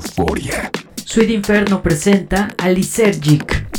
Euforia. Sweet Inferno presenta a Lysergic.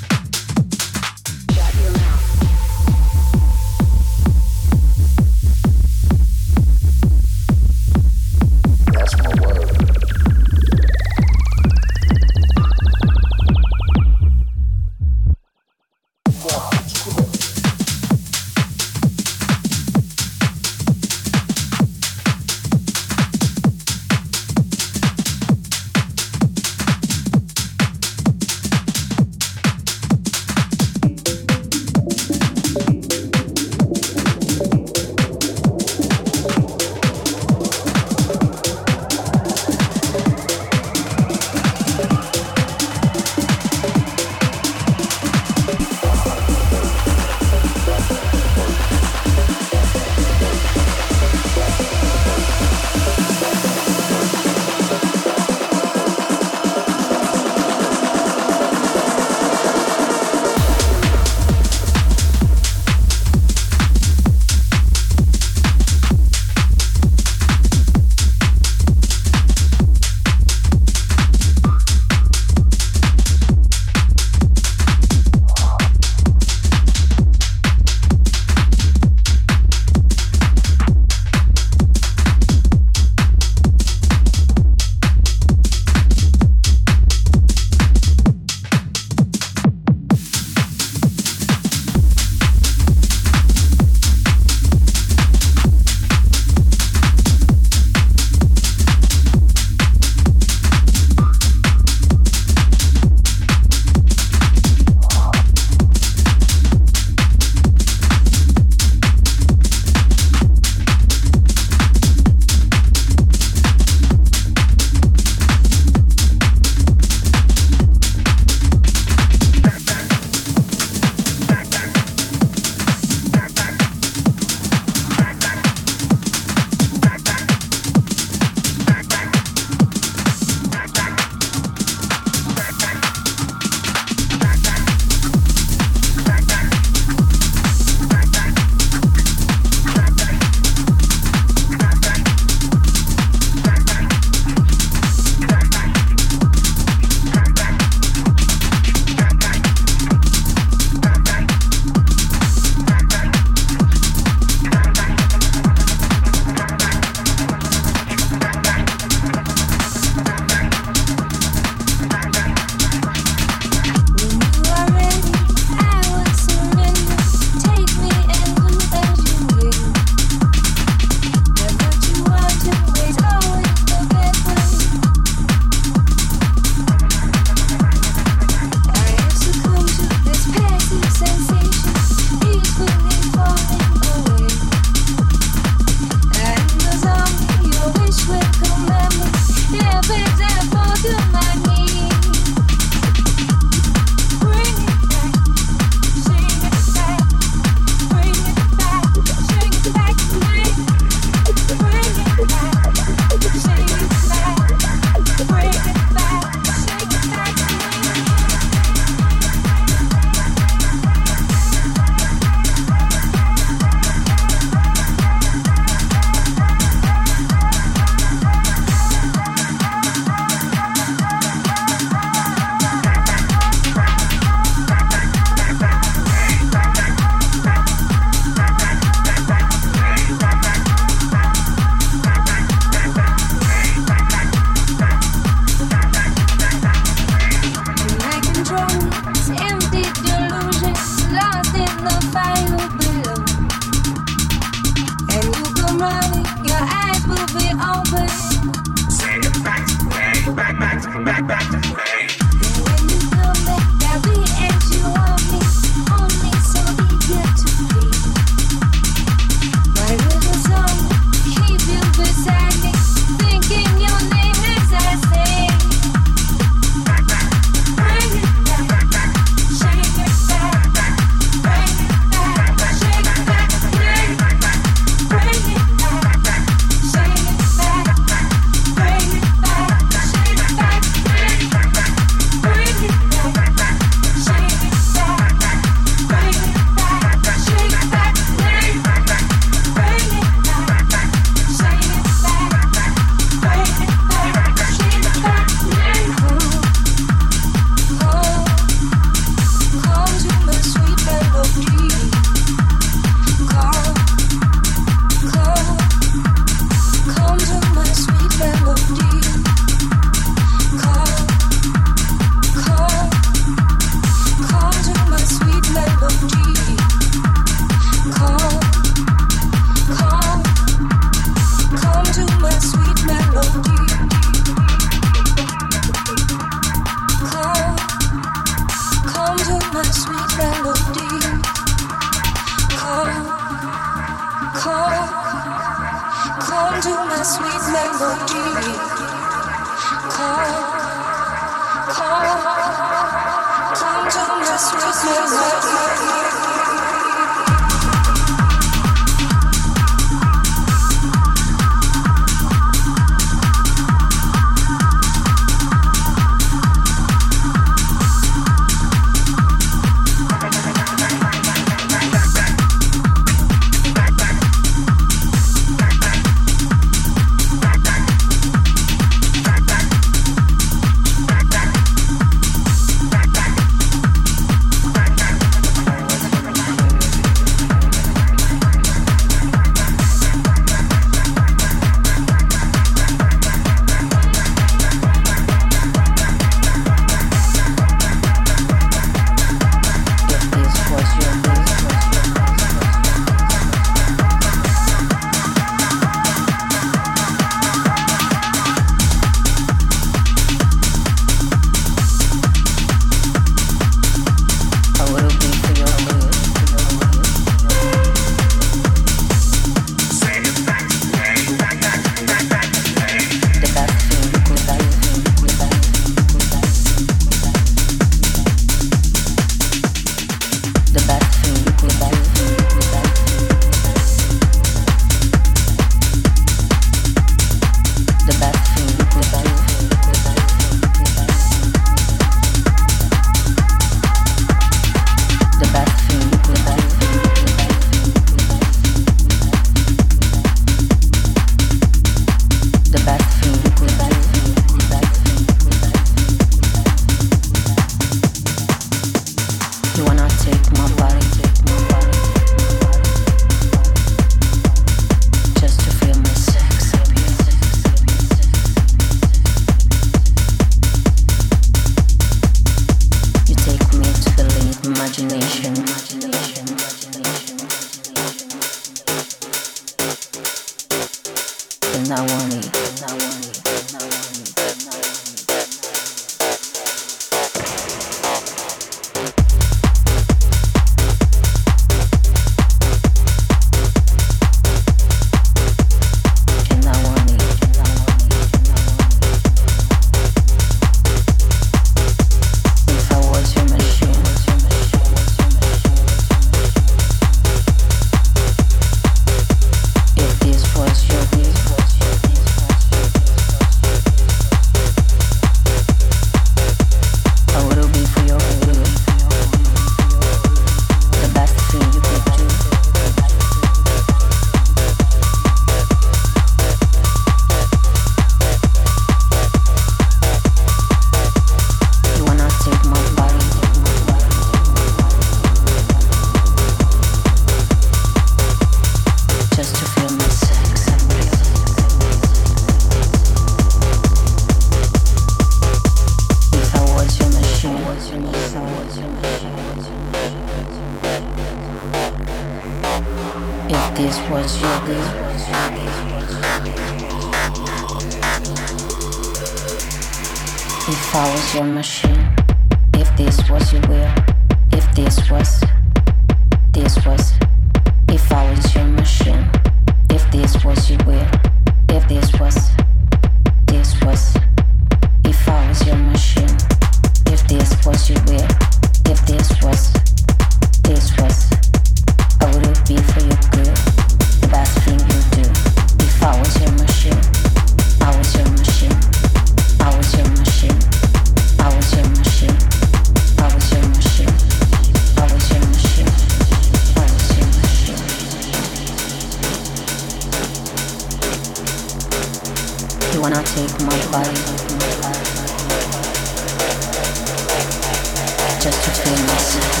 just to feel myself.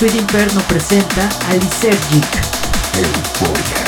Sweet Inferno presenta a podcast.